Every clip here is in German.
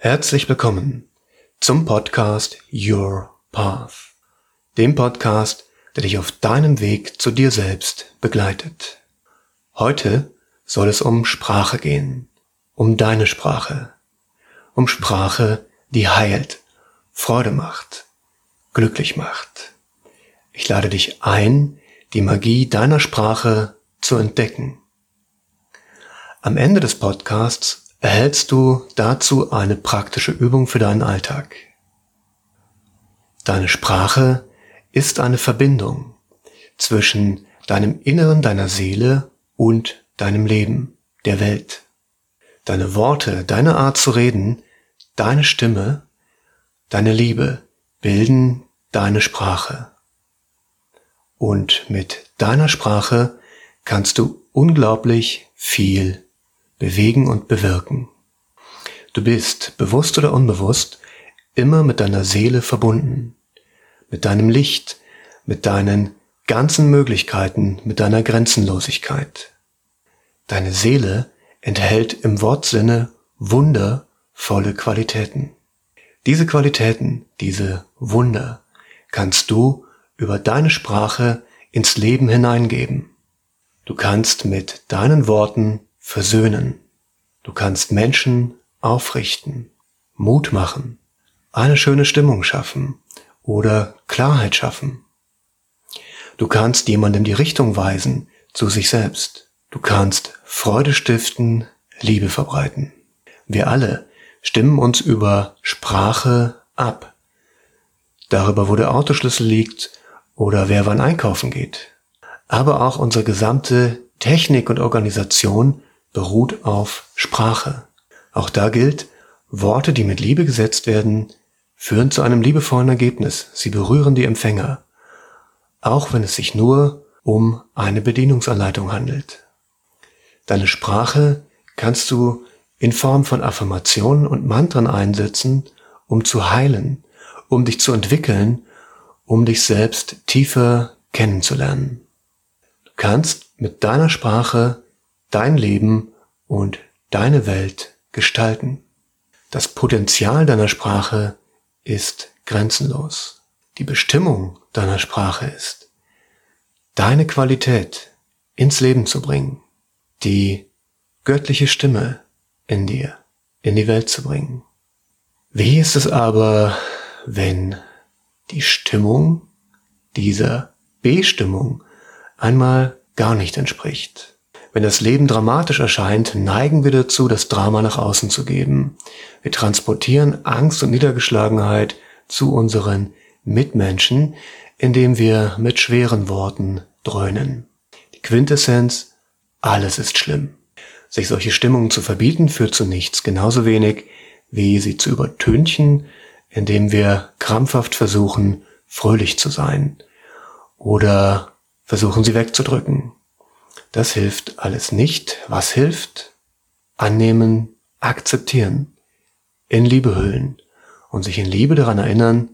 Herzlich willkommen zum Podcast Your Path, dem Podcast, der dich auf deinem Weg zu dir selbst begleitet. Heute soll es um Sprache gehen, um deine Sprache, um Sprache, die heilt, Freude macht, glücklich macht. Ich lade dich ein, die Magie deiner Sprache zu entdecken. Am Ende des Podcasts erhältst du dazu eine praktische Übung für deinen Alltag. Deine Sprache ist eine Verbindung zwischen deinem Inneren, deiner Seele und deinem Leben, der Welt. Deine Worte, deine Art zu reden, deine Stimme, deine Liebe bilden deine Sprache. Und mit deiner Sprache kannst du unglaublich viel bewegen und bewirken. Du bist, bewusst oder unbewusst, immer mit deiner Seele verbunden, mit deinem Licht, mit deinen ganzen Möglichkeiten, mit deiner Grenzenlosigkeit. Deine Seele enthält im Wortsinne wundervolle Qualitäten. Diese Qualitäten, diese Wunder, kannst du über deine Sprache ins Leben hineingeben. Du kannst mit deinen Worten versöhnen. Du kannst Menschen aufrichten, Mut machen, eine schöne Stimmung schaffen oder Klarheit schaffen. Du kannst jemandem die Richtung weisen zu sich selbst. Du kannst Freude stiften, Liebe verbreiten. Wir alle stimmen uns über Sprache ab. Darüber, wo der Autoschlüssel liegt oder wer wann einkaufen geht. Aber auch unsere gesamte Technik und Organisation beruht auf Sprache. Auch da gilt, Worte, die mit Liebe gesetzt werden, führen zu einem liebevollen Ergebnis. Sie berühren die Empfänger. Auch wenn es sich nur um eine Bedienungsanleitung handelt. Deine Sprache kannst du in Form von Affirmationen und Mantren einsetzen, um zu heilen, um dich zu entwickeln, um dich selbst tiefer kennenzulernen. Du kannst mit deiner Sprache dein Leben und deine Welt gestalten. Das Potenzial deiner Sprache ist grenzenlos. Die Bestimmung deiner Sprache ist, deine Qualität ins Leben zu bringen, die göttliche Stimme in dir in die Welt zu bringen. Wie ist es aber, wenn die Stimmung dieser Bestimmung einmal gar nicht entspricht? Wenn das Leben dramatisch erscheint, neigen wir dazu, das Drama nach außen zu geben. Wir transportieren Angst und Niedergeschlagenheit zu unseren Mitmenschen, indem wir mit schweren Worten dröhnen. Die Quintessenz, alles ist schlimm. Sich solche Stimmungen zu verbieten führt zu nichts, genauso wenig wie sie zu übertünchen, indem wir krampfhaft versuchen, fröhlich zu sein oder versuchen sie wegzudrücken. Das hilft alles nicht. Was hilft? Annehmen, akzeptieren, in Liebe hüllen und sich in Liebe daran erinnern,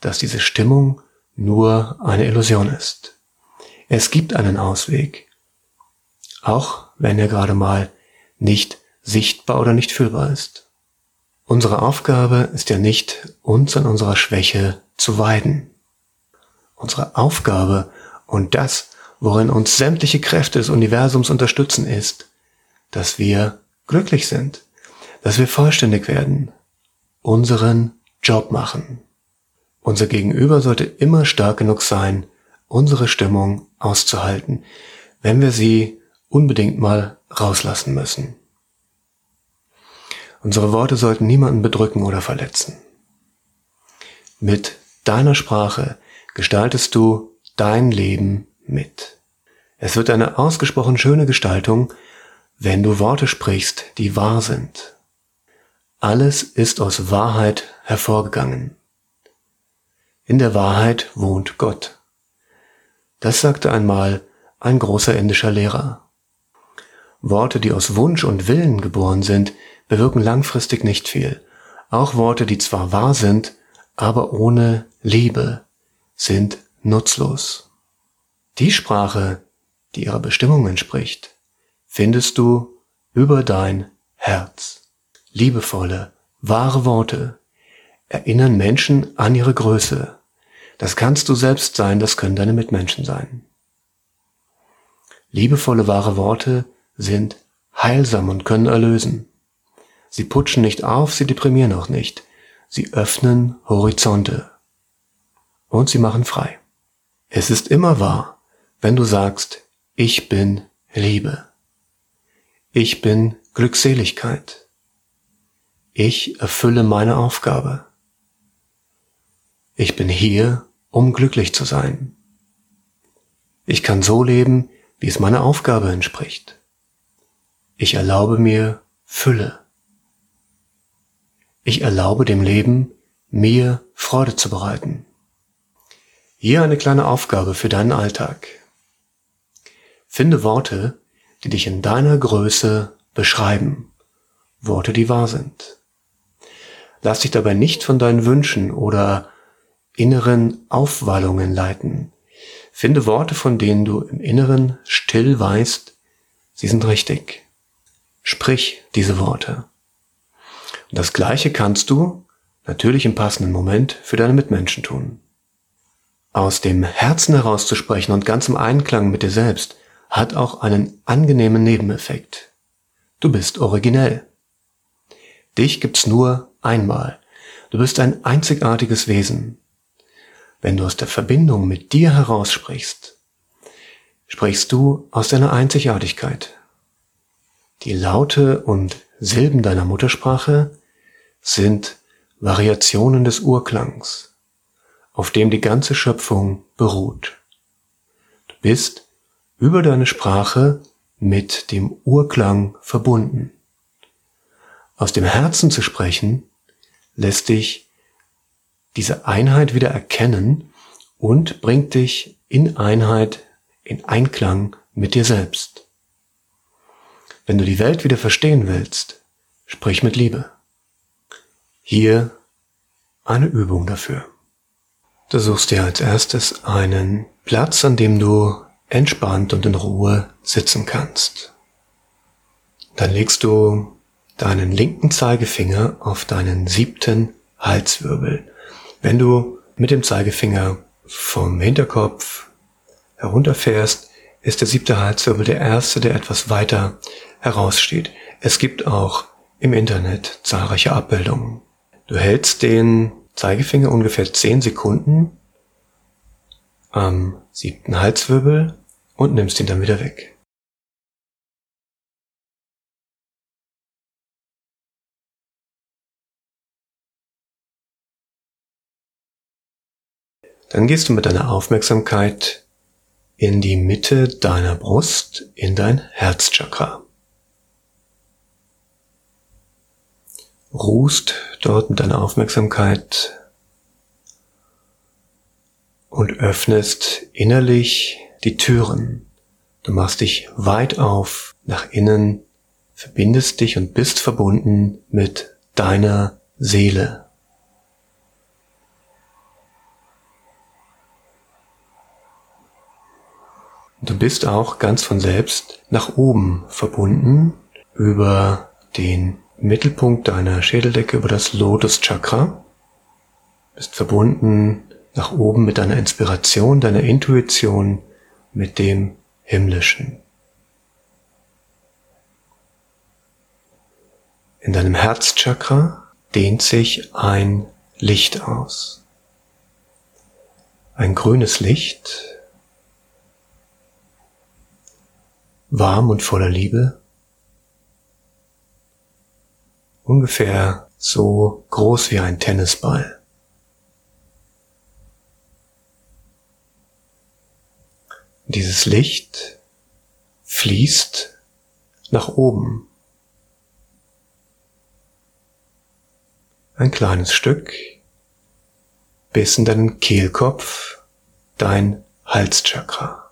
dass diese Stimmung nur eine Illusion ist. Es gibt einen Ausweg, auch wenn er gerade mal nicht sichtbar oder nicht fühlbar ist. Unsere Aufgabe ist ja nicht, uns an unserer Schwäche zu weiden. Unsere Aufgabe und das, worin uns sämtliche Kräfte des Universums unterstützen, ist, dass wir glücklich sind, dass wir vollständig werden, unseren Job machen. Unser Gegenüber sollte immer stark genug sein, unsere Stimmung auszuhalten, wenn wir sie unbedingt mal rauslassen müssen. Unsere Worte sollten niemanden bedrücken oder verletzen. Mit deiner Sprache gestaltest du dein Leben mit. Es wird eine ausgesprochen schöne Gestaltung, wenn du Worte sprichst, die wahr sind. Alles ist aus Wahrheit hervorgegangen. In der Wahrheit wohnt Gott. Das sagte einmal ein großer indischer Lehrer. Worte, die aus Wunsch und Willen geboren sind, bewirken langfristig nicht viel. Auch Worte, die zwar wahr sind, aber ohne Liebe, sind nutzlos. Die Sprache, die ihrer Bestimmung entspricht, findest du über dein Herz. Liebevolle, wahre Worte erinnern Menschen an ihre Größe. Das kannst du selbst sein, das können deine Mitmenschen sein. Liebevolle wahre Worte sind heilsam und können erlösen. Sie putschen nicht auf, sie deprimieren auch nicht. Sie öffnen Horizonte. Und sie machen frei. Es ist immer wahr, wenn du sagst, ich bin Liebe. Ich bin Glückseligkeit. Ich erfülle meine Aufgabe. Ich bin hier, um glücklich zu sein. Ich kann so leben, wie es meiner Aufgabe entspricht. Ich erlaube mir Fülle. Ich erlaube dem Leben, mir Freude zu bereiten. Hier eine kleine Aufgabe für deinen Alltag. Finde Worte, die dich in deiner Größe beschreiben. Worte, die wahr sind. Lass dich dabei nicht von deinen Wünschen oder inneren Aufwallungen leiten. Finde Worte, von denen du im Inneren still weißt, sie sind richtig. Sprich diese Worte. Und das Gleiche kannst du natürlich im passenden Moment für deine Mitmenschen tun. Aus dem Herzen herauszusprechen und ganz im Einklang mit dir selbst hat auch einen angenehmen Nebeneffekt. Du bist originell. Dich gibt's nur einmal. Du bist ein einzigartiges Wesen. Wenn du aus der Verbindung mit dir heraussprichst, sprichst du aus deiner Einzigartigkeit. Die Laute und Silben deiner Muttersprache sind Variationen des Urklangs, auf dem die ganze Schöpfung beruht. Du bist über deine Sprache mit dem Urklang verbunden. Aus dem Herzen zu sprechen, lässt dich diese Einheit wieder erkennen und bringt dich in Einheit, in Einklang mit dir selbst. Wenn du die Welt wieder verstehen willst, sprich mit Liebe. Hier eine Übung dafür. Du suchst dir als erstes einen Platz, an dem du entspannt und in Ruhe sitzen kannst. Dann legst du deinen linken Zeigefinger auf deinen siebten Halswirbel. Wenn du mit dem Zeigefinger vom Hinterkopf herunterfährst, ist der siebte Halswirbel der erste, der etwas weiter heraussteht. Es gibt auch im Internet zahlreiche Abbildungen. Du hältst den Zeigefinger ungefähr zehn Sekunden am siebten Halswirbel und nimmst ihn dann wieder weg. Dann gehst du mit deiner Aufmerksamkeit in die Mitte deiner Brust, in dein Herzchakra. Ruhst dort mit deiner Aufmerksamkeit und öffnest innerlich die Türen. Du machst dich weit auf nach innen, verbindest dich und bist verbunden mit deiner Seele. Du bist auch ganz von selbst nach oben verbunden über den Mittelpunkt deiner Schädeldecke, über das Lotus Chakra. Bist verbunden nach oben mit deiner Inspiration, deiner Intuition, mit dem Himmlischen. In deinem Herzchakra dehnt sich ein Licht aus. Ein grünes Licht, warm und voller Liebe, ungefähr so groß wie ein Tennisball. Dieses Licht fließt nach oben. Ein kleines Stück bis in deinen Kehlkopf, dein Halschakra.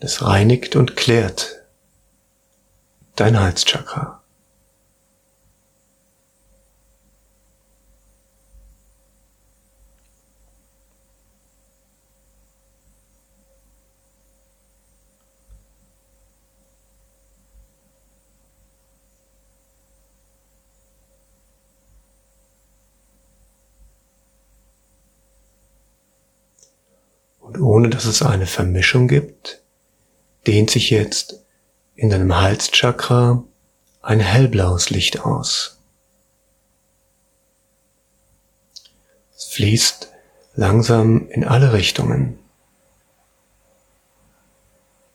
Es reinigt und klärt dein Halschakra. Und ohne dass es eine Vermischung gibt, dehnt sich jetzt in deinem Halschakra ein hellblaues Licht aus. Es fließt langsam in alle Richtungen,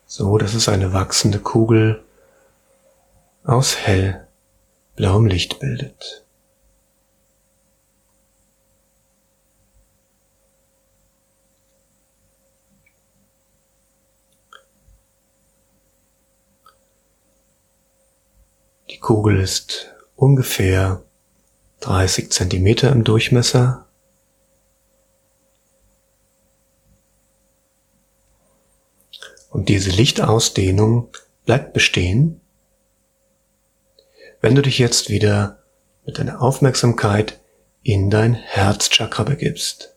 so dass es eine wachsende Kugel aus hellblauem Licht bildet. Die Kugel ist ungefähr 30 Zentimeter im Durchmesser. Und diese Lichtausdehnung bleibt bestehen, wenn du dich jetzt wieder mit deiner Aufmerksamkeit in dein Herzchakra begibst.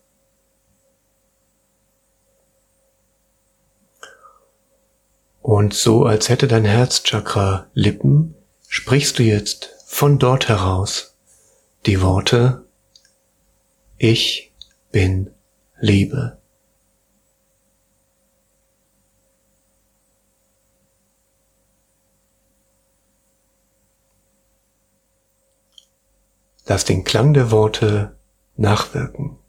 Und so als hätte dein Herzchakra Lippen, sprichst du jetzt von dort heraus die Worte Ich bin Liebe. Lass den Klang der Worte nachwirken.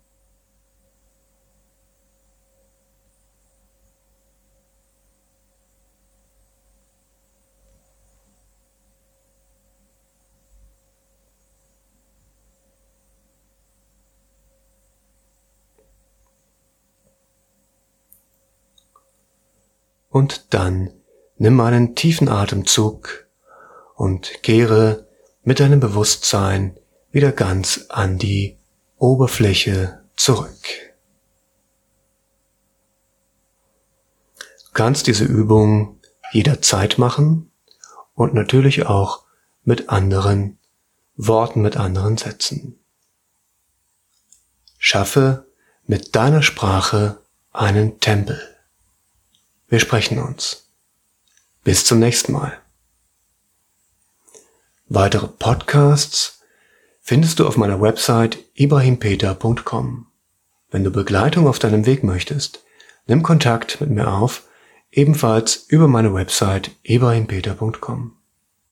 Und dann nimm einen tiefen Atemzug und kehre mit deinem Bewusstsein wieder ganz an die Oberfläche zurück. Du kannst diese Übung jederzeit machen und natürlich auch mit anderen Worten, mit anderen Sätzen. Schaffe mit deiner Sprache einen Tempel. Wir sprechen uns. Bis zum nächsten Mal. Weitere Podcasts findest du auf meiner Website ibrahimpeter.com. Wenn du Begleitung auf deinem Weg möchtest, nimm Kontakt mit mir auf, ebenfalls über meine Website ibrahimpeter.com.